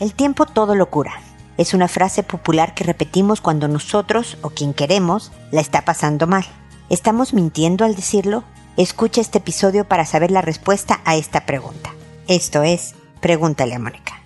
El tiempo todo lo cura. Es una frase popular que repetimos cuando nosotros o quien queremos la está pasando mal. ¿Estamos mintiendo al decirlo? Escucha este episodio para saber la respuesta a esta pregunta. Esto es, pregúntale a Mónica.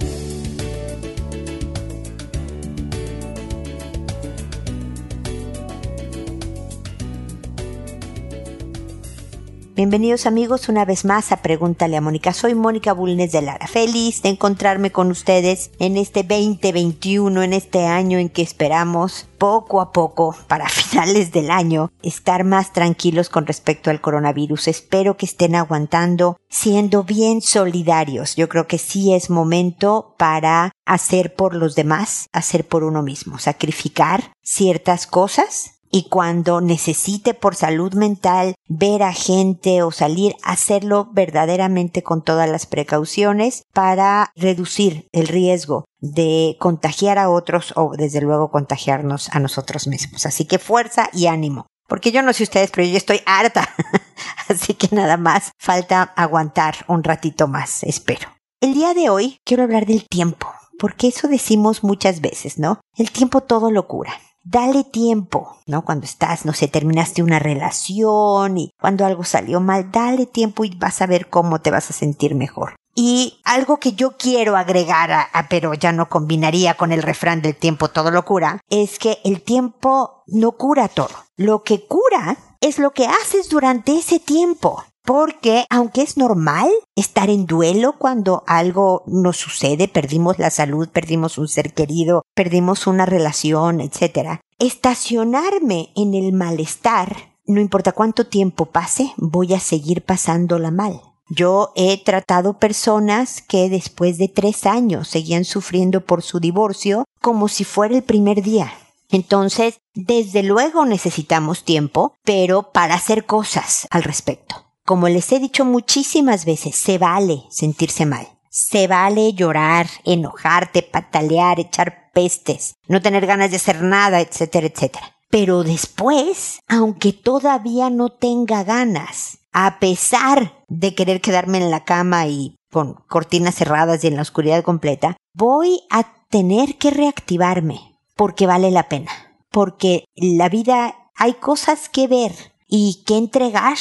Bienvenidos amigos una vez más a Pregúntale a Mónica. Soy Mónica Bulnes de Lara. Feliz de encontrarme con ustedes en este 2021, en este año en que esperamos poco a poco, para finales del año, estar más tranquilos con respecto al coronavirus. Espero que estén aguantando, siendo bien solidarios. Yo creo que sí es momento para hacer por los demás, hacer por uno mismo, sacrificar ciertas cosas y cuando necesite por salud mental ver a gente o salir, hacerlo verdaderamente con todas las precauciones para reducir el riesgo de contagiar a otros o desde luego contagiarnos a nosotros mismos. Así que fuerza y ánimo. Porque yo no sé ustedes, pero yo estoy harta. Así que nada más falta aguantar un ratito más, espero. El día de hoy quiero hablar del tiempo, porque eso decimos muchas veces, ¿no? El tiempo todo lo cura dale tiempo, ¿no? Cuando estás, no sé, terminaste una relación y cuando algo salió mal, dale tiempo y vas a ver cómo te vas a sentir mejor. Y algo que yo quiero agregar, a, pero ya no combinaría con el refrán del tiempo todo lo cura, es que el tiempo no cura todo. Lo que cura es lo que haces durante ese tiempo porque aunque es normal estar en duelo cuando algo nos sucede, perdimos la salud, perdimos un ser querido, perdimos una relación, etc., estacionarme en el malestar, no importa cuánto tiempo pase, voy a seguir pasándola mal. Yo he tratado personas que después de tres años seguían sufriendo por su divorcio como si fuera el primer día. Entonces, desde luego necesitamos tiempo, pero para hacer cosas al respecto. Como les he dicho muchísimas veces, se vale sentirse mal. Se vale llorar, enojarte, patalear, echar pestes, no tener ganas de hacer nada, etcétera, etcétera. Pero después, aunque todavía no tenga ganas, a pesar de querer quedarme en la cama y con cortinas cerradas y en la oscuridad completa, voy a tener que reactivarme porque vale la pena. Porque la vida hay cosas que ver y que entregar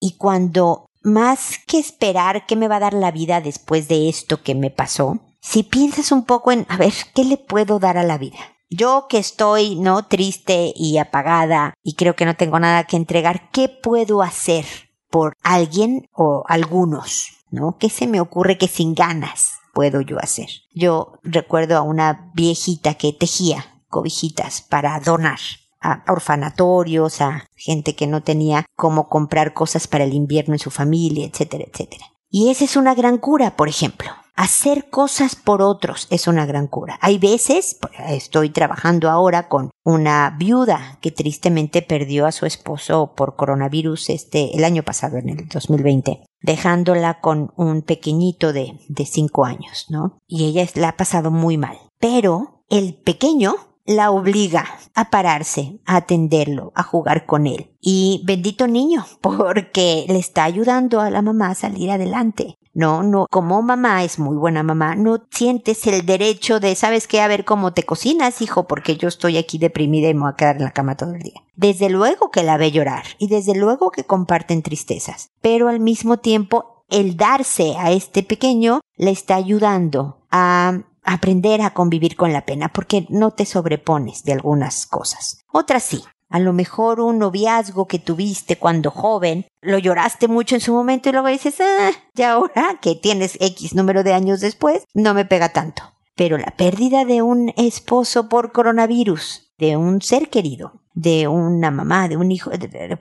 y cuando más que esperar qué me va a dar la vida después de esto que me pasó, si piensas un poco en, a ver, ¿qué le puedo dar a la vida? Yo que estoy, ¿no? Triste y apagada y creo que no tengo nada que entregar, ¿qué puedo hacer por alguien o algunos? ¿No? ¿Qué se me ocurre que sin ganas puedo yo hacer? Yo recuerdo a una viejita que tejía cobijitas para donar a orfanatorios, a gente que no tenía cómo comprar cosas para el invierno en su familia, etcétera, etcétera. Y esa es una gran cura, por ejemplo. Hacer cosas por otros es una gran cura. Hay veces, estoy trabajando ahora con una viuda que tristemente perdió a su esposo por coronavirus este, el año pasado, en el 2020, dejándola con un pequeñito de, de cinco años, ¿no? Y ella la ha pasado muy mal. Pero el pequeño la obliga a pararse, a atenderlo, a jugar con él. Y bendito niño, porque le está ayudando a la mamá a salir adelante. No, no, como mamá es muy buena mamá, no sientes el derecho de, ¿sabes qué? A ver cómo te cocinas, hijo, porque yo estoy aquí deprimida y me voy a quedar en la cama todo el día. Desde luego que la ve llorar y desde luego que comparten tristezas, pero al mismo tiempo el darse a este pequeño le está ayudando a aprender a convivir con la pena porque no te sobrepones de algunas cosas. Otras sí. A lo mejor un noviazgo que tuviste cuando joven, lo lloraste mucho en su momento y luego dices, ah, ya ahora que tienes X número de años después, no me pega tanto. Pero la pérdida de un esposo por coronavirus, de un ser querido, de una mamá, de un hijo,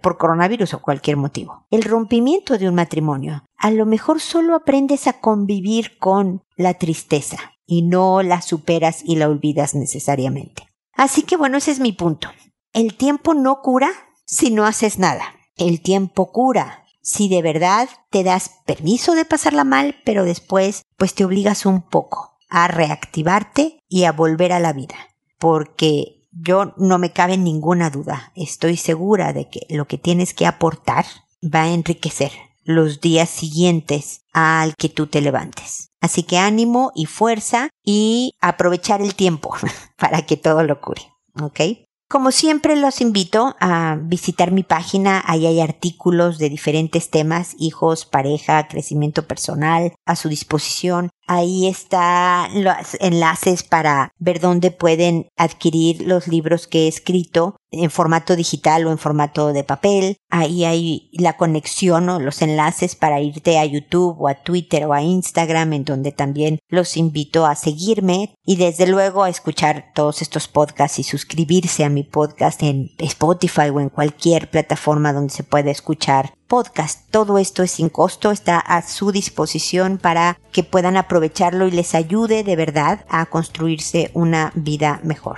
por coronavirus o cualquier motivo. El rompimiento de un matrimonio. A lo mejor solo aprendes a convivir con la tristeza, y no la superas y la olvidas necesariamente. Así que bueno, ese es mi punto. El tiempo no cura si no haces nada. El tiempo cura si de verdad te das permiso de pasarla mal, pero después pues te obligas un poco a reactivarte y a volver a la vida. Porque yo no me cabe ninguna duda, estoy segura de que lo que tienes que aportar va a enriquecer los días siguientes al que tú te levantes. Así que ánimo y fuerza y aprovechar el tiempo para que todo lo cure. ¿Ok? Como siempre los invito a visitar mi página, ahí hay artículos de diferentes temas, hijos, pareja, crecimiento personal, a su disposición. Ahí están los enlaces para ver dónde pueden adquirir los libros que he escrito en formato digital o en formato de papel. Ahí hay la conexión o los enlaces para irte a YouTube o a Twitter o a Instagram en donde también los invito a seguirme y desde luego a escuchar todos estos podcasts y suscribirse a mi podcast en Spotify o en cualquier plataforma donde se pueda escuchar podcast. Todo esto es sin costo, está a su disposición para que puedan aprovecharlo y les ayude de verdad a construirse una vida mejor.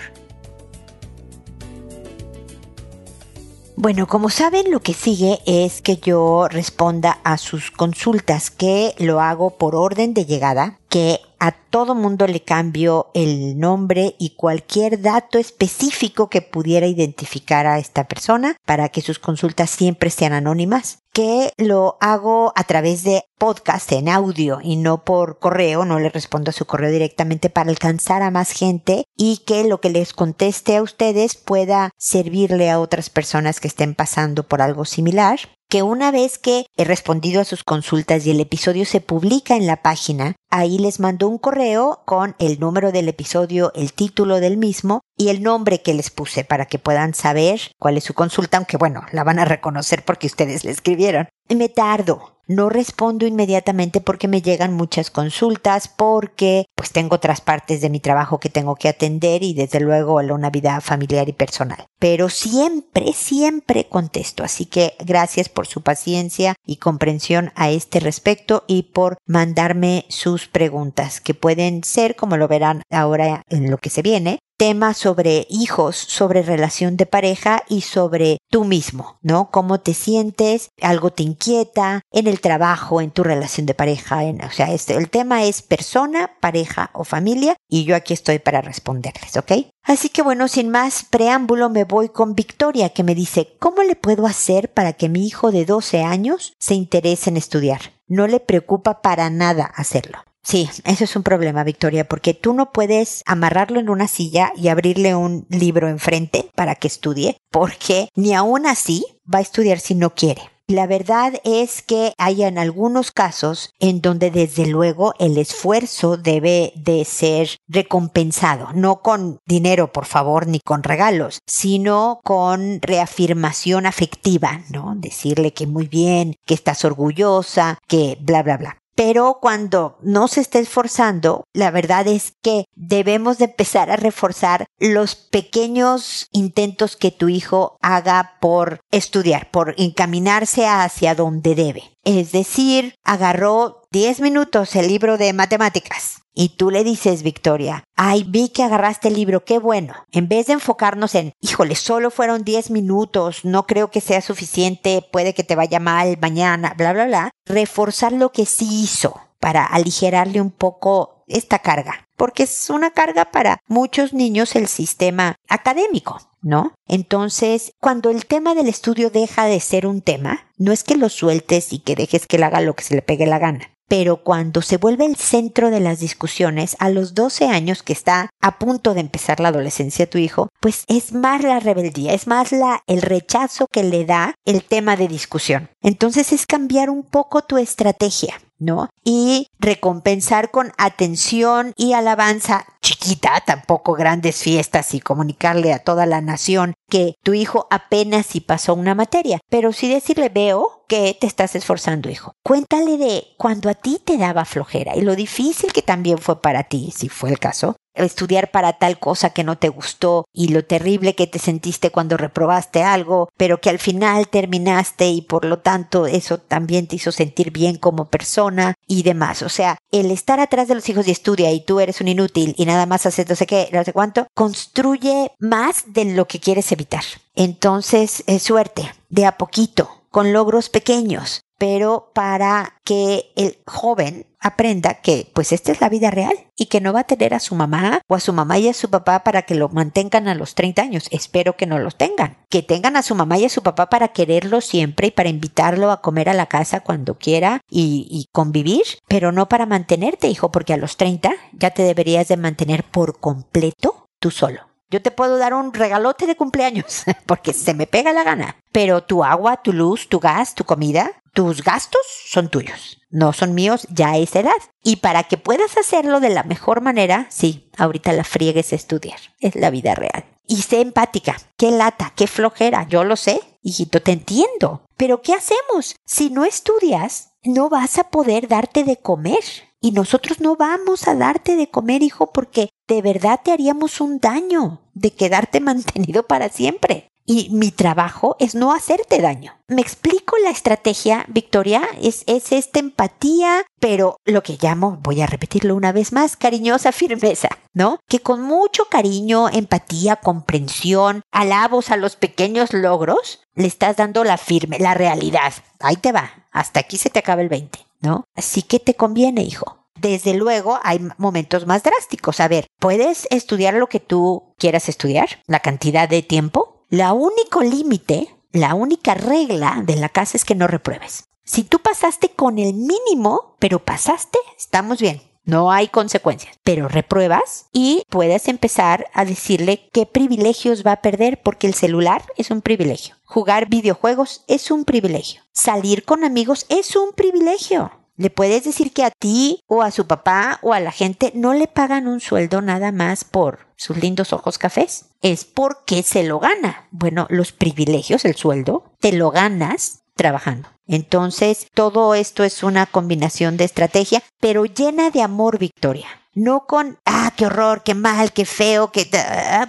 Bueno, como saben, lo que sigue es que yo responda a sus consultas, que lo hago por orden de llegada, que a todo mundo le cambio el nombre y cualquier dato específico que pudiera identificar a esta persona para que sus consultas siempre sean anónimas que lo hago a través de podcast en audio y no por correo, no le respondo a su correo directamente para alcanzar a más gente y que lo que les conteste a ustedes pueda servirle a otras personas que estén pasando por algo similar que una vez que he respondido a sus consultas y el episodio se publica en la página, ahí les mando un correo con el número del episodio, el título del mismo y el nombre que les puse para que puedan saber cuál es su consulta, aunque bueno, la van a reconocer porque ustedes le escribieron. Me tardo, no respondo inmediatamente porque me llegan muchas consultas, porque pues tengo otras partes de mi trabajo que tengo que atender y desde luego una vida familiar y personal. Pero siempre, siempre contesto. Así que gracias por su paciencia y comprensión a este respecto y por mandarme sus preguntas que pueden ser, como lo verán ahora en lo que se viene, temas sobre hijos, sobre relación de pareja y sobre tú mismo, ¿no? Cómo te sientes, algo te inquieta en el trabajo, en tu relación de pareja, en, o sea, este, el tema es persona, pareja o familia y yo aquí estoy para responderles, ¿ok? Así que bueno, sin más preámbulo me voy con Victoria que me dice, ¿cómo le puedo hacer para que mi hijo de 12 años se interese en estudiar? No le preocupa para nada hacerlo. Sí, eso es un problema, Victoria, porque tú no puedes amarrarlo en una silla y abrirle un libro enfrente para que estudie, porque ni aún así va a estudiar si no quiere. La verdad es que hay en algunos casos en donde desde luego el esfuerzo debe de ser recompensado, no con dinero por favor ni con regalos, sino con reafirmación afectiva, ¿no? Decirle que muy bien, que estás orgullosa, que bla bla bla. Pero cuando no se está esforzando, la verdad es que debemos de empezar a reforzar los pequeños intentos que tu hijo haga por estudiar, por encaminarse hacia donde debe. Es decir, agarró 10 minutos el libro de matemáticas y tú le dices, Victoria, ay, vi que agarraste el libro, qué bueno. En vez de enfocarnos en, híjole, solo fueron 10 minutos, no creo que sea suficiente, puede que te vaya mal mañana, bla, bla, bla, reforzar lo que sí hizo para aligerarle un poco esta carga, porque es una carga para muchos niños el sistema académico. ¿no? Entonces, cuando el tema del estudio deja de ser un tema, no es que lo sueltes y que dejes que él haga lo que se le pegue la gana pero cuando se vuelve el centro de las discusiones a los 12 años que está a punto de empezar la adolescencia tu hijo, pues es más la rebeldía, es más la el rechazo que le da el tema de discusión. Entonces es cambiar un poco tu estrategia. ¿no? Y recompensar con atención y alabanza chiquita, tampoco grandes fiestas y comunicarle a toda la nación que tu hijo apenas si pasó una materia, pero sí decirle veo que te estás esforzando, hijo. Cuéntale de cuando a ti te daba flojera y lo difícil que también fue para ti, si fue el caso, estudiar para tal cosa que no te gustó y lo terrible que te sentiste cuando reprobaste algo, pero que al final terminaste y por lo tanto eso también te hizo sentir bien como persona y demás. O sea, el estar atrás de los hijos y estudia y tú eres un inútil y nada más haces no sé qué, no sé cuánto, construye más de lo que quieres evitar. Entonces, es suerte, de a poquito, con logros pequeños pero para que el joven aprenda que pues esta es la vida real y que no va a tener a su mamá o a su mamá y a su papá para que lo mantengan a los 30 años. Espero que no los tengan. Que tengan a su mamá y a su papá para quererlo siempre y para invitarlo a comer a la casa cuando quiera y, y convivir, pero no para mantenerte, hijo, porque a los 30 ya te deberías de mantener por completo tú solo. Yo te puedo dar un regalote de cumpleaños porque se me pega la gana. Pero tu agua, tu luz, tu gas, tu comida, tus gastos son tuyos. No son míos ya a esa edad. Y para que puedas hacerlo de la mejor manera, sí, ahorita la friegues estudiar. Es la vida real. Y sé empática. Qué lata, qué flojera. Yo lo sé. Hijito, te entiendo. Pero ¿qué hacemos? Si no estudias, no vas a poder darte de comer. Y nosotros no vamos a darte de comer, hijo, porque de verdad te haríamos un daño de quedarte mantenido para siempre. Y mi trabajo es no hacerte daño. ¿Me explico la estrategia, Victoria? Es, es esta empatía, pero lo que llamo, voy a repetirlo una vez más, cariñosa firmeza, ¿no? Que con mucho cariño, empatía, comprensión, alabos a los pequeños logros, le estás dando la firme, la realidad. Ahí te va. Hasta aquí se te acaba el 20. ¿no? Así que te conviene, hijo. Desde luego hay momentos más drásticos. A ver, ¿puedes estudiar lo que tú quieras estudiar? ¿La cantidad de tiempo? La único límite, la única regla de la casa es que no repruebes. Si tú pasaste con el mínimo, pero pasaste, estamos bien. No hay consecuencias, pero repruebas y puedes empezar a decirle qué privilegios va a perder porque el celular es un privilegio. Jugar videojuegos es un privilegio. Salir con amigos es un privilegio. Le puedes decir que a ti o a su papá o a la gente no le pagan un sueldo nada más por sus lindos ojos cafés. Es porque se lo gana. Bueno, los privilegios, el sueldo, te lo ganas trabajando. Entonces, todo esto es una combinación de estrategia, pero llena de amor, Victoria. No con, ah, qué horror, qué mal, qué feo, qué...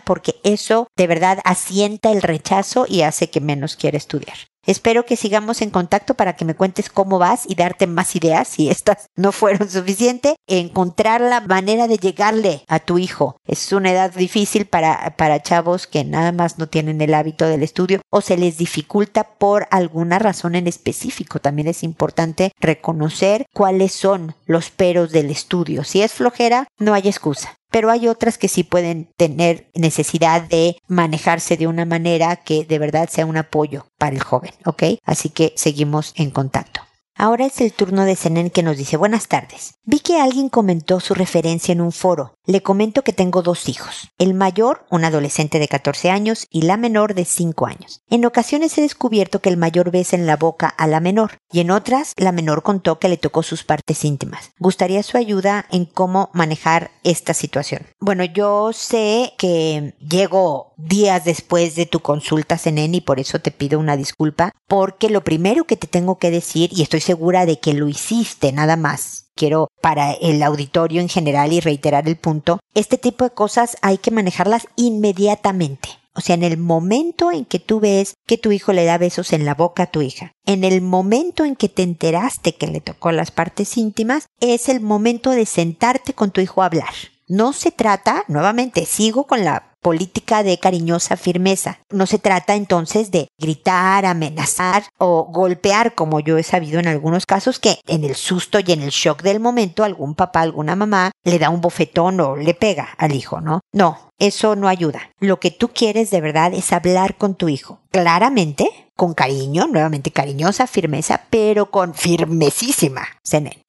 porque eso de verdad asienta el rechazo y hace que menos quiera estudiar. Espero que sigamos en contacto para que me cuentes cómo vas y darte más ideas si estas no fueron suficientes. Encontrar la manera de llegarle a tu hijo. Es una edad difícil para, para chavos que nada más no tienen el hábito del estudio o se les dificulta por alguna razón en específico. También es importante reconocer cuáles son los peros del estudio. Si es flojera, no hay excusa pero hay otras que sí pueden tener necesidad de manejarse de una manera que de verdad sea un apoyo para el joven, ¿ok? Así que seguimos en contacto. Ahora es el turno de Senen que nos dice buenas tardes. Vi que alguien comentó su referencia en un foro. Le comento que tengo dos hijos. El mayor, un adolescente de 14 años, y la menor de 5 años. En ocasiones he descubierto que el mayor besa en la boca a la menor, y en otras la menor contó que le tocó sus partes íntimas. Gustaría su ayuda en cómo manejar esta situación. Bueno, yo sé que llego días después de tu consulta, Senen, y por eso te pido una disculpa, porque lo primero que te tengo que decir, y estoy segura de que lo hiciste nada más. Quiero para el auditorio en general y reiterar el punto, este tipo de cosas hay que manejarlas inmediatamente. O sea, en el momento en que tú ves que tu hijo le da besos en la boca a tu hija, en el momento en que te enteraste que le tocó las partes íntimas, es el momento de sentarte con tu hijo a hablar. No se trata, nuevamente, sigo con la política de cariñosa firmeza. No se trata entonces de gritar, amenazar o golpear, como yo he sabido en algunos casos que en el susto y en el shock del momento algún papá, alguna mamá le da un bofetón o le pega al hijo, ¿no? No, eso no ayuda. Lo que tú quieres de verdad es hablar con tu hijo. Claramente, con cariño, nuevamente cariñosa, firmeza, pero con firmesísima,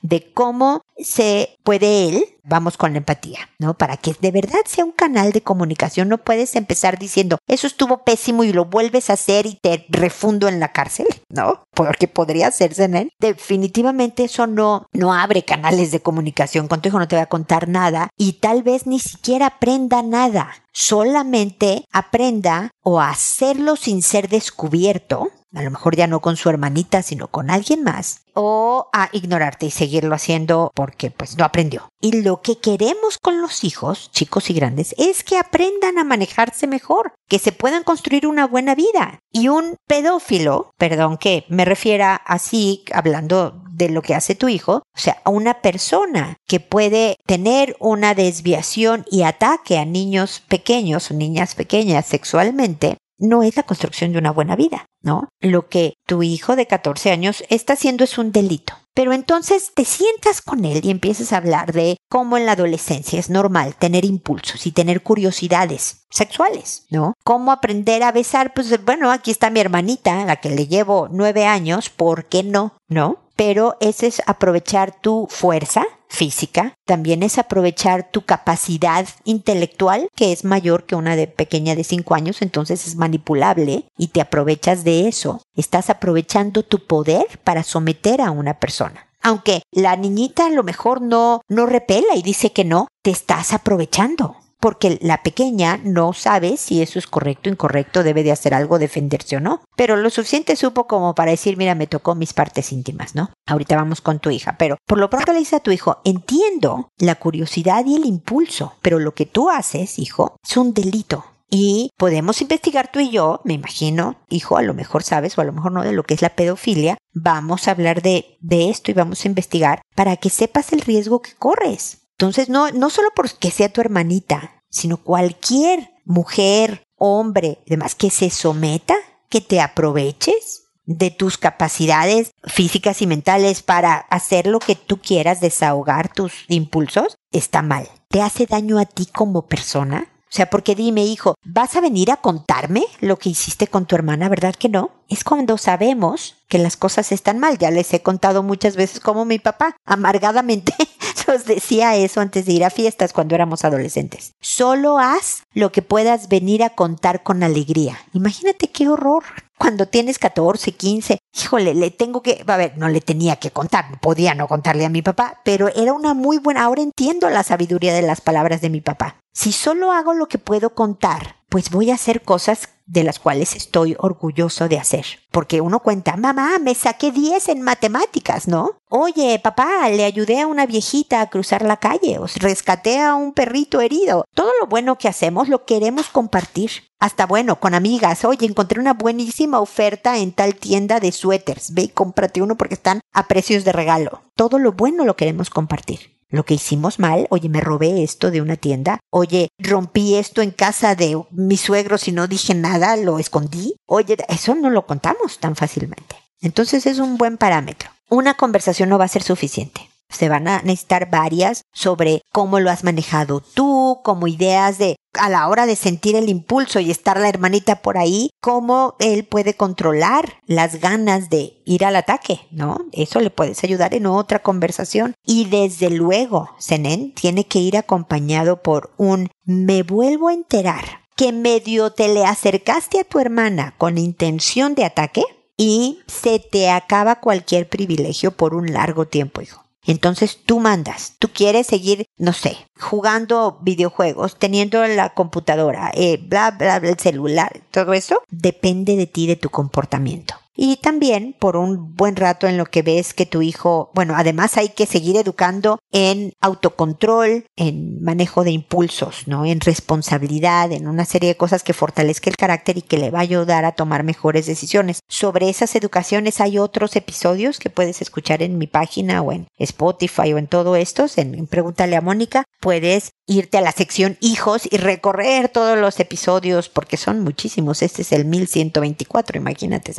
de cómo se puede él, vamos con la empatía, ¿no? Para que de verdad sea un canal de comunicación, no puedes empezar diciendo, eso estuvo pésimo y lo vuelves a hacer y te refundo en la cárcel, ¿no? Porque podría hacerse en él. Definitivamente eso no, no abre canales de comunicación, con tu hijo no te va a contar nada y tal vez ni siquiera aprenda nada solamente aprenda o hacerlo sin ser descubierto, a lo mejor ya no con su hermanita, sino con alguien más, o a ignorarte y seguirlo haciendo porque pues no aprendió. Y lo que queremos con los hijos, chicos y grandes, es que aprendan a manejarse mejor, que se puedan construir una buena vida. Y un pedófilo, perdón que me refiera así, hablando de lo que hace tu hijo, o sea, a una persona que puede tener una desviación y ataque a niños pequeños o niñas pequeñas sexualmente, no es la construcción de una buena vida, ¿no? Lo que tu hijo de 14 años está haciendo es un delito. Pero entonces te sientas con él y empiezas a hablar de cómo en la adolescencia es normal tener impulsos y tener curiosidades sexuales, ¿no? Cómo aprender a besar, pues bueno, aquí está mi hermanita, la que le llevo nueve años, ¿por qué no? ¿No? Pero ese es aprovechar tu fuerza, física, también es aprovechar tu capacidad intelectual, que es mayor que una de pequeña de 5 años, entonces es manipulable y te aprovechas de eso. Estás aprovechando tu poder para someter a una persona. Aunque la niñita a lo mejor no, no repela y dice que no, te estás aprovechando porque la pequeña no sabe si eso es correcto o incorrecto, debe de hacer algo, defenderse o no. Pero lo suficiente supo como para decir, mira, me tocó mis partes íntimas, ¿no? Ahorita vamos con tu hija, pero por lo pronto le dice a tu hijo, entiendo la curiosidad y el impulso, pero lo que tú haces, hijo, es un delito. Y podemos investigar tú y yo, me imagino, hijo, a lo mejor sabes o a lo mejor no de lo que es la pedofilia. Vamos a hablar de, de esto y vamos a investigar para que sepas el riesgo que corres. Entonces, no, no solo porque sea tu hermanita, sino cualquier mujer, hombre, demás, que se someta, que te aproveches de tus capacidades físicas y mentales para hacer lo que tú quieras, desahogar tus impulsos, está mal. ¿Te hace daño a ti como persona? O sea, porque dime, hijo, ¿vas a venir a contarme lo que hiciste con tu hermana? ¿Verdad que no? Es cuando sabemos que las cosas están mal. Ya les he contado muchas veces como mi papá amargadamente decía eso antes de ir a fiestas cuando éramos adolescentes. Solo haz lo que puedas venir a contar con alegría. Imagínate qué horror. Cuando tienes 14, 15, híjole, le tengo que, a ver, no le tenía que contar, podía no contarle a mi papá, pero era una muy buena, ahora entiendo la sabiduría de las palabras de mi papá. Si solo hago lo que puedo contar, pues voy a hacer cosas de las cuales estoy orgulloso de hacer. Porque uno cuenta, mamá, me saqué 10 en matemáticas, ¿no? Oye, papá, le ayudé a una viejita a cruzar la calle, o rescaté a un perrito herido. Todo lo bueno que hacemos lo queremos compartir. Hasta bueno, con amigas, oye, encontré una buenísima oferta en tal tienda de suéteres. Ve y cómprate uno porque están a precios de regalo. Todo lo bueno lo queremos compartir lo que hicimos mal, oye, me robé esto de una tienda, oye, rompí esto en casa de mi suegro si no dije nada, lo escondí, oye, eso no lo contamos tan fácilmente. Entonces es un buen parámetro. Una conversación no va a ser suficiente. Se van a necesitar varias sobre cómo lo has manejado tú, como ideas de a la hora de sentir el impulso y estar la hermanita por ahí, cómo él puede controlar las ganas de ir al ataque, ¿no? Eso le puedes ayudar en otra conversación. Y desde luego, Zenén tiene que ir acompañado por un me vuelvo a enterar que medio te le acercaste a tu hermana con intención de ataque y se te acaba cualquier privilegio por un largo tiempo, hijo. Entonces tú mandas, tú quieres seguir, no sé, jugando videojuegos, teniendo la computadora, eh, bla, bla, bla, el celular, todo eso, depende de ti, de tu comportamiento y también por un buen rato en lo que ves que tu hijo, bueno, además hay que seguir educando en autocontrol, en manejo de impulsos, ¿no? En responsabilidad, en una serie de cosas que fortalezca el carácter y que le va a ayudar a tomar mejores decisiones. Sobre esas educaciones hay otros episodios que puedes escuchar en mi página o en Spotify o en todo esto, en Pregúntale a Mónica, puedes irte a la sección hijos y recorrer todos los episodios porque son muchísimos. Este es el 1124, imagínate,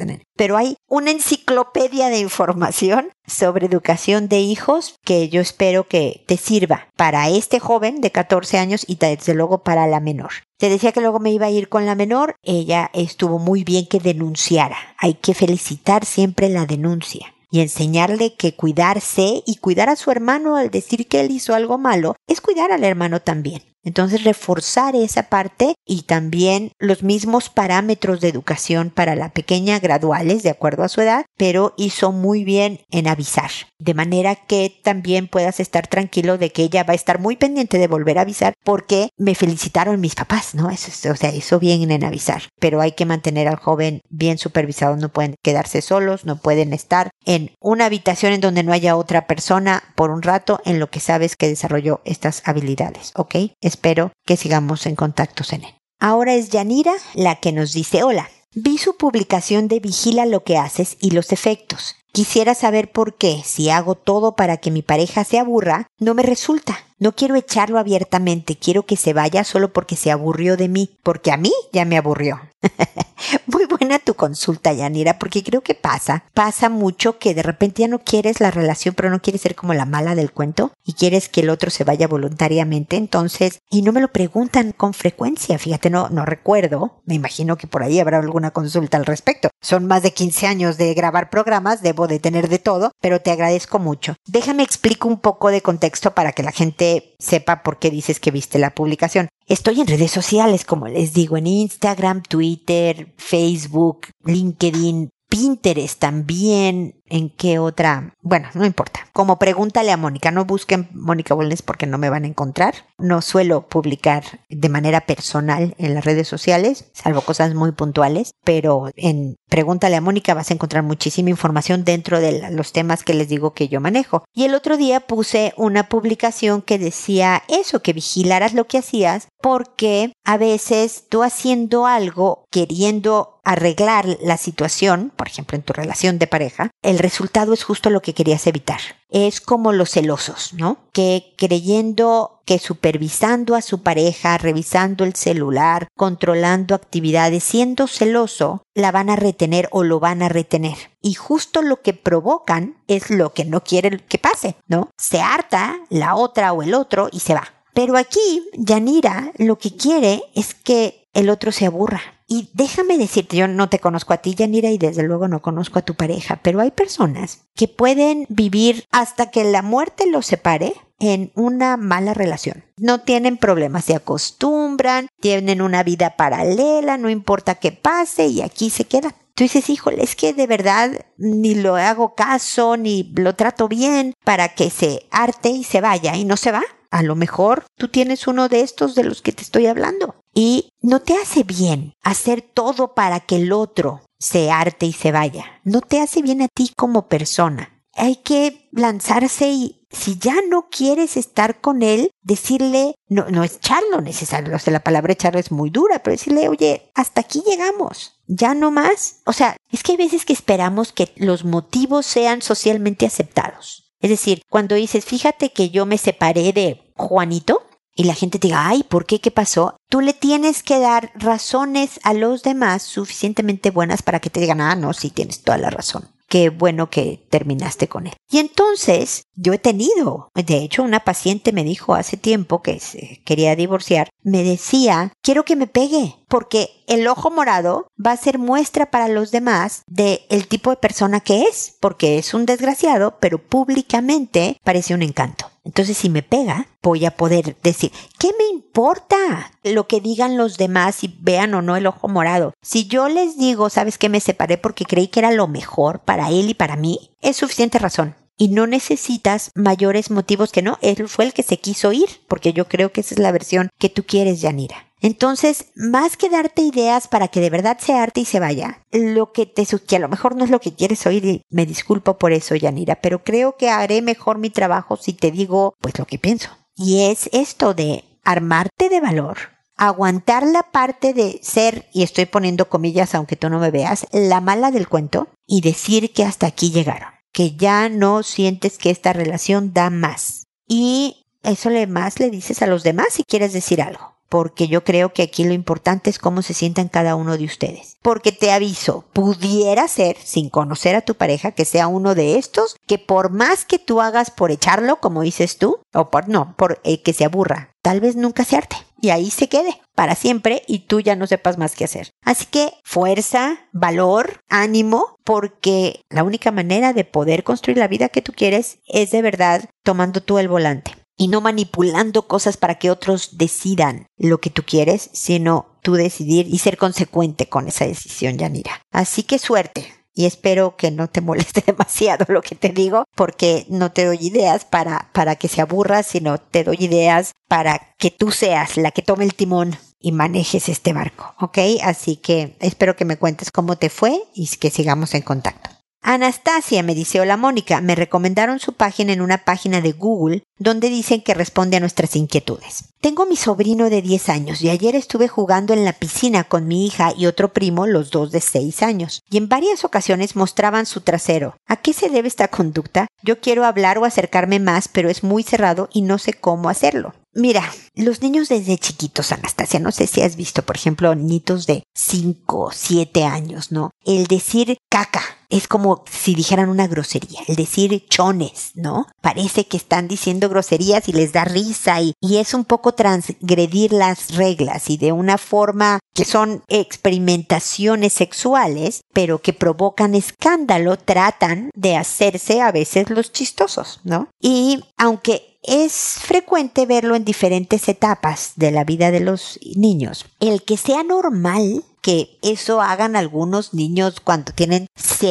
Pero hay una enciclopedia de información sobre educación de hijos que yo espero que te sirva para este joven de 14 años y desde luego para la menor. Te decía que luego me iba a ir con la menor, ella estuvo muy bien que denunciara. Hay que felicitar siempre la denuncia y enseñarle que cuidarse y cuidar a su hermano al decir que él hizo algo malo es cuidar al hermano también. Entonces reforzar esa parte y también los mismos parámetros de educación para la pequeña graduales de acuerdo a su edad, pero hizo muy bien en avisar. De manera que también puedas estar tranquilo de que ella va a estar muy pendiente de volver a avisar porque me felicitaron mis papás, ¿no? Eso, o sea, hizo bien en avisar. Pero hay que mantener al joven bien supervisado, no pueden quedarse solos, no pueden estar en una habitación en donde no haya otra persona por un rato en lo que sabes que desarrolló estas habilidades, ¿ok? Espero que sigamos en contacto en él. Ahora es Yanira la que nos dice hola. Vi su publicación de Vigila lo que haces y los efectos. Quisiera saber por qué, si hago todo para que mi pareja se aburra, no me resulta. No quiero echarlo abiertamente, quiero que se vaya solo porque se aburrió de mí, porque a mí ya me aburrió. Muy buena tu consulta, Yanira, porque creo que pasa. Pasa mucho que de repente ya no quieres la relación, pero no quieres ser como la mala del cuento y quieres que el otro se vaya voluntariamente. Entonces, y no me lo preguntan con frecuencia. Fíjate, no, no recuerdo. Me imagino que por ahí habrá alguna consulta al respecto. Son más de 15 años de grabar programas, debo de tener de todo, pero te agradezco mucho. Déjame explico un poco de contexto para que la gente sepa por qué dices que viste la publicación. Estoy en redes sociales, como les digo, en Instagram, Twitter, Facebook, LinkedIn, Pinterest también, ¿en qué otra? Bueno, no importa. Como pregúntale a Mónica, no busquen Mónica Wellness porque no me van a encontrar. No suelo publicar de manera personal en las redes sociales, salvo cosas muy puntuales, pero en pregúntale a Mónica vas a encontrar muchísima información dentro de los temas que les digo que yo manejo. Y el otro día puse una publicación que decía eso, que vigilaras lo que hacías porque a veces tú haciendo algo queriendo arreglar la situación, por ejemplo en tu relación de pareja, resultado es justo lo que querías evitar. Es como los celosos, ¿no? Que creyendo que supervisando a su pareja, revisando el celular, controlando actividades, siendo celoso, la van a retener o lo van a retener. Y justo lo que provocan es lo que no quieren que pase, ¿no? Se harta la otra o el otro y se va. Pero aquí, Yanira lo que quiere es que el otro se aburra, y déjame decirte, yo no te conozco a ti, Yanira, y desde luego no conozco a tu pareja, pero hay personas que pueden vivir hasta que la muerte los separe en una mala relación. No tienen problemas, se acostumbran, tienen una vida paralela, no importa qué pase y aquí se quedan. Tú dices, híjole, es que de verdad ni lo hago caso, ni lo trato bien para que se arte y se vaya y no se va. A lo mejor tú tienes uno de estos de los que te estoy hablando. Y no te hace bien hacer todo para que el otro se arte y se vaya. No te hace bien a ti como persona. Hay que lanzarse y si ya no quieres estar con él, decirle, no, no echarlo necesario, o sea, la palabra echarlo es muy dura, pero decirle, oye, hasta aquí llegamos, ya no más. O sea, es que hay veces que esperamos que los motivos sean socialmente aceptados. Es decir, cuando dices, fíjate que yo me separé de Juanito, y la gente te diga, ay, ¿por qué? ¿Qué pasó? Tú le tienes que dar razones a los demás suficientemente buenas para que te digan, ah, no, sí tienes toda la razón qué bueno que terminaste con él. Y entonces yo he tenido, de hecho una paciente me dijo hace tiempo que se quería divorciar, me decía, quiero que me pegue, porque el ojo morado va a ser muestra para los demás de el tipo de persona que es, porque es un desgraciado, pero públicamente parece un encanto. Entonces, si me pega, voy a poder decir, ¿qué me importa lo que digan los demás y vean o no el ojo morado? Si yo les digo, ¿sabes qué? Me separé porque creí que era lo mejor para él y para mí, es suficiente razón y no necesitas mayores motivos que no. Él fue el que se quiso ir, porque yo creo que esa es la versión que tú quieres, Yanira. Entonces, más que darte ideas para que de verdad se arte y se vaya, lo que te que a lo mejor no es lo que quieres oír y me disculpo por eso, Yanira, pero creo que haré mejor mi trabajo si te digo pues lo que pienso. Y es esto de armarte de valor, aguantar la parte de ser, y estoy poniendo comillas aunque tú no me veas, la mala del cuento y decir que hasta aquí llegaron, que ya no sientes que esta relación da más. Y eso le más le dices a los demás si quieres decir algo porque yo creo que aquí lo importante es cómo se sientan cada uno de ustedes. Porque te aviso, pudiera ser, sin conocer a tu pareja, que sea uno de estos, que por más que tú hagas por echarlo, como dices tú, o por no, por eh, que se aburra, tal vez nunca se arte y ahí se quede para siempre y tú ya no sepas más qué hacer. Así que fuerza, valor, ánimo, porque la única manera de poder construir la vida que tú quieres es de verdad tomando tú el volante y no manipulando cosas para que otros decidan lo que tú quieres, sino tú decidir y ser consecuente con esa decisión, Yanira. Así que suerte. Y espero que no te moleste demasiado lo que te digo, porque no te doy ideas para, para que se aburra, sino te doy ideas para que tú seas la que tome el timón y manejes este barco, ¿ok? Así que espero que me cuentes cómo te fue y que sigamos en contacto. Anastasia, me dice, hola Mónica, me recomendaron su página en una página de Google donde dicen que responde a nuestras inquietudes. Tengo mi sobrino de 10 años y ayer estuve jugando en la piscina con mi hija y otro primo, los dos de 6 años, y en varias ocasiones mostraban su trasero. ¿A qué se debe esta conducta? Yo quiero hablar o acercarme más, pero es muy cerrado y no sé cómo hacerlo. Mira, los niños desde chiquitos, Anastasia, no sé si has visto, por ejemplo, niños de 5, 7 años, ¿no? El decir caca es como si dijeran una grosería, el decir chones, ¿no? Parece que están diciendo groserías y les da risa y, y es un poco transgredir las reglas y de una forma que son experimentaciones sexuales, pero que provocan escándalo, tratan de hacerse a veces los chistosos, ¿no? Y aunque es frecuente verlo en diferentes etapas de la vida de los niños. El que sea normal que eso hagan algunos niños cuando tienen 6,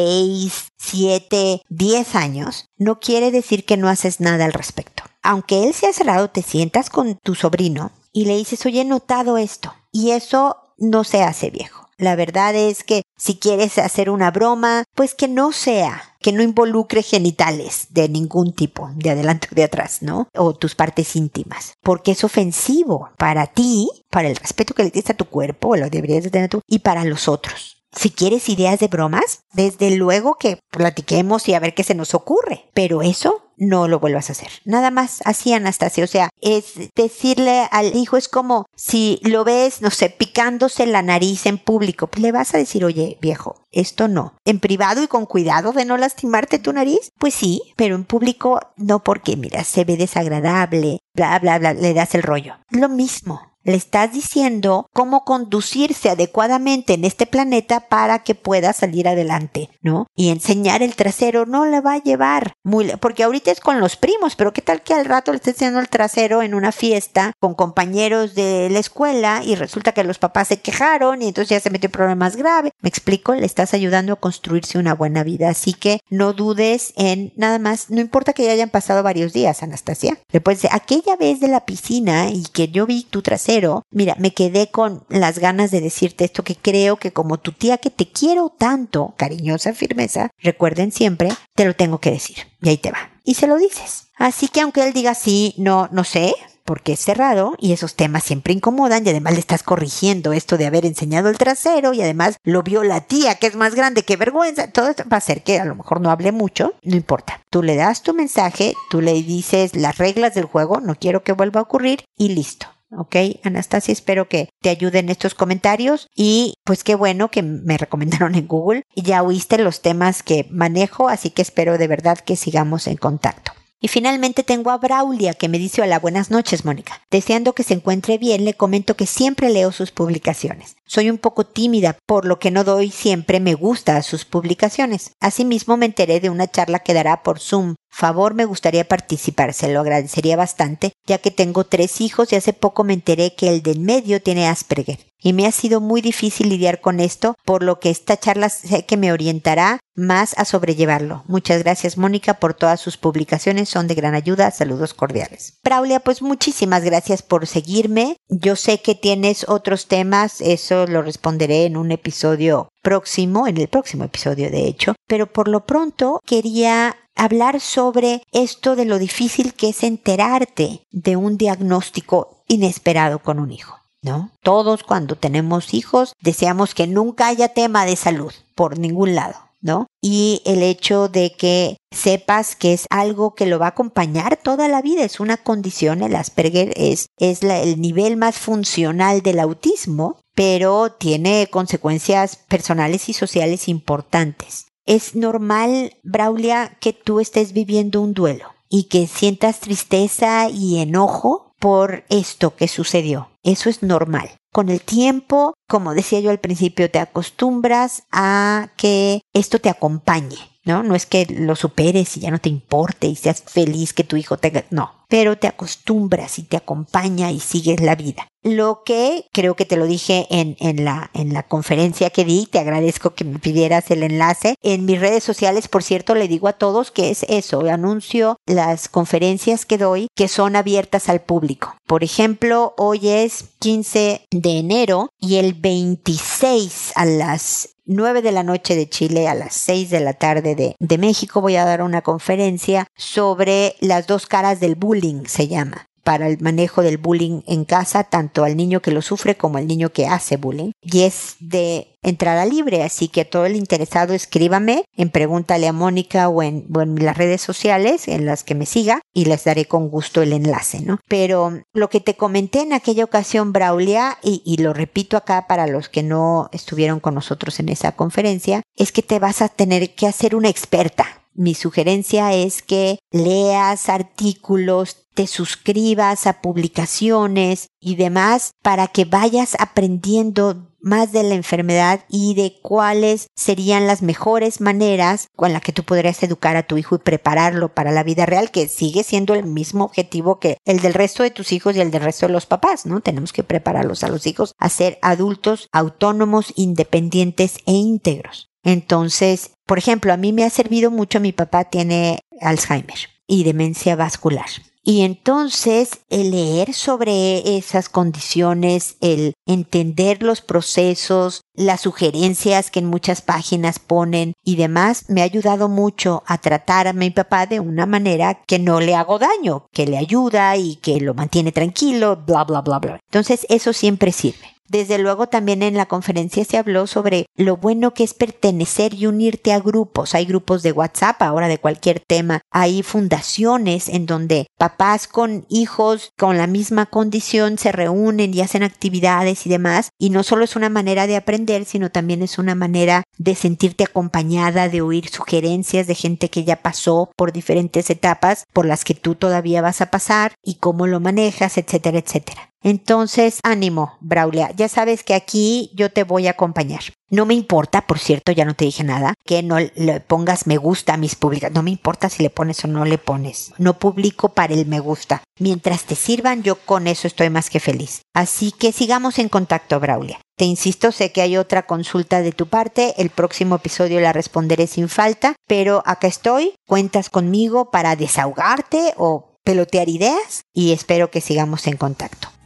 7, 10 años, no quiere decir que no haces nada al respecto. Aunque él sea cerrado, te sientas con tu sobrino y le dices, oye, he notado esto. Y eso no se hace viejo. La verdad es que si quieres hacer una broma, pues que no sea, que no involucre genitales de ningún tipo, de adelante o de atrás, ¿no? O tus partes íntimas, porque es ofensivo para ti, para el respeto que le tienes a tu cuerpo, lo deberías de tener tú, y para los otros. Si quieres ideas de bromas, desde luego que platiquemos y a ver qué se nos ocurre. Pero eso no lo vuelvas a hacer. Nada más así, Anastasia. O sea, es decirle al hijo, es como si lo ves, no sé, picándose la nariz en público, le vas a decir, oye, viejo, esto no. En privado y con cuidado de no lastimarte tu nariz, pues sí, pero en público no porque, mira, se ve desagradable, bla, bla, bla, le das el rollo. Lo mismo le estás diciendo cómo conducirse adecuadamente en este planeta para que pueda salir adelante, ¿no? Y enseñar el trasero no le va a llevar muy, porque ahorita es con los primos, pero qué tal que al rato le estés enseñando el trasero en una fiesta con compañeros de la escuela y resulta que los papás se quejaron y entonces ya se metió en problemas graves. Me explico, le estás ayudando a construirse una buena vida, así que no dudes en nada más, no importa que ya hayan pasado varios días, Anastasia. Le puedes decir, aquella vez de la piscina y que yo vi tu trasero pero, mira, me quedé con las ganas de decirte esto que creo que como tu tía que te quiero tanto, cariñosa firmeza, recuerden siempre, te lo tengo que decir. Y ahí te va. Y se lo dices. Así que aunque él diga sí, no, no sé, porque es cerrado y esos temas siempre incomodan y además le estás corrigiendo esto de haber enseñado el trasero y además lo vio la tía que es más grande, que vergüenza, todo esto va a hacer que a lo mejor no hable mucho, no importa. Tú le das tu mensaje, tú le dices las reglas del juego, no quiero que vuelva a ocurrir y listo. ¿Ok? Anastasia, espero que te ayuden estos comentarios y pues qué bueno que me recomendaron en Google ya oíste los temas que manejo, así que espero de verdad que sigamos en contacto. Y finalmente tengo a Braulia que me dice hola buenas noches Mónica. Deseando que se encuentre bien, le comento que siempre leo sus publicaciones. Soy un poco tímida, por lo que no doy siempre me gusta a sus publicaciones. Asimismo me enteré de una charla que dará por Zoom. Favor me gustaría participar, se lo agradecería bastante, ya que tengo tres hijos y hace poco me enteré que el del medio tiene Asperger y me ha sido muy difícil lidiar con esto, por lo que esta charla sé que me orientará más a sobrellevarlo. Muchas gracias Mónica por todas sus publicaciones, son de gran ayuda. Saludos cordiales. Braulia, pues muchísimas gracias por seguirme. Yo sé que tienes otros temas, eso lo responderé en un episodio próximo, en el próximo episodio de hecho, pero por lo pronto quería hablar sobre esto de lo difícil que es enterarte de un diagnóstico inesperado con un hijo. ¿No? Todos cuando tenemos hijos deseamos que nunca haya tema de salud por ningún lado, ¿no? Y el hecho de que sepas que es algo que lo va a acompañar toda la vida, es una condición, el Asperger es, es el nivel más funcional del autismo, pero tiene consecuencias personales y sociales importantes. Es normal, Braulia, que tú estés viviendo un duelo y que sientas tristeza y enojo por esto que sucedió. Eso es normal. Con el tiempo, como decía yo al principio, te acostumbras a que esto te acompañe, ¿no? No es que lo superes y ya no te importe y seas feliz que tu hijo tenga, no, pero te acostumbras y te acompaña y sigues la vida. Lo que creo que te lo dije en, en, la, en la conferencia que di, te agradezco que me pidieras el enlace. En mis redes sociales, por cierto, le digo a todos que es eso, anuncio las conferencias que doy que son abiertas al público. Por ejemplo, hoy es 15 de enero y el 26 a las 9 de la noche de Chile a las 6 de la tarde de, de México voy a dar una conferencia sobre las dos caras del bullying, se llama para el manejo del bullying en casa, tanto al niño que lo sufre como al niño que hace bullying. Y es de entrada libre, así que todo el interesado escríbame en Pregúntale a Mónica o en, las redes sociales en las que me siga y les daré con gusto el enlace, ¿no? Pero lo que te comenté en aquella ocasión, Braulia, y lo repito acá para los que no estuvieron con nosotros en esa conferencia, es que te vas a tener que hacer una experta mi sugerencia es que leas artículos, te suscribas a publicaciones y demás para que vayas aprendiendo más de la enfermedad y de cuáles serían las mejores maneras con las que tú podrías educar a tu hijo y prepararlo para la vida real, que sigue siendo el mismo objetivo que el del resto de tus hijos y el del resto de los papás, ¿no? Tenemos que prepararlos a los hijos a ser adultos autónomos, independientes e íntegros. Entonces, por ejemplo, a mí me ha servido mucho, mi papá tiene Alzheimer y demencia vascular. Y entonces el leer sobre esas condiciones, el entender los procesos, las sugerencias que en muchas páginas ponen y demás, me ha ayudado mucho a tratar a mi papá de una manera que no le hago daño, que le ayuda y que lo mantiene tranquilo, bla, bla, bla, bla. Entonces eso siempre sirve. Desde luego también en la conferencia se habló sobre lo bueno que es pertenecer y unirte a grupos. Hay grupos de WhatsApp ahora de cualquier tema. Hay fundaciones en donde papás con hijos con la misma condición se reúnen y hacen actividades y demás. Y no solo es una manera de aprender, sino también es una manera de sentirte acompañada, de oír sugerencias de gente que ya pasó por diferentes etapas por las que tú todavía vas a pasar y cómo lo manejas, etcétera, etcétera. Entonces, ánimo, Braulia, ya sabes que aquí yo te voy a acompañar. No me importa, por cierto, ya no te dije nada, que no le pongas me gusta a mis publicaciones. No me importa si le pones o no le pones. No publico para el me gusta. Mientras te sirvan, yo con eso estoy más que feliz. Así que sigamos en contacto, Braulia. Te insisto, sé que hay otra consulta de tu parte. El próximo episodio la responderé sin falta, pero acá estoy. Cuentas conmigo para desahogarte o pelotear ideas y espero que sigamos en contacto.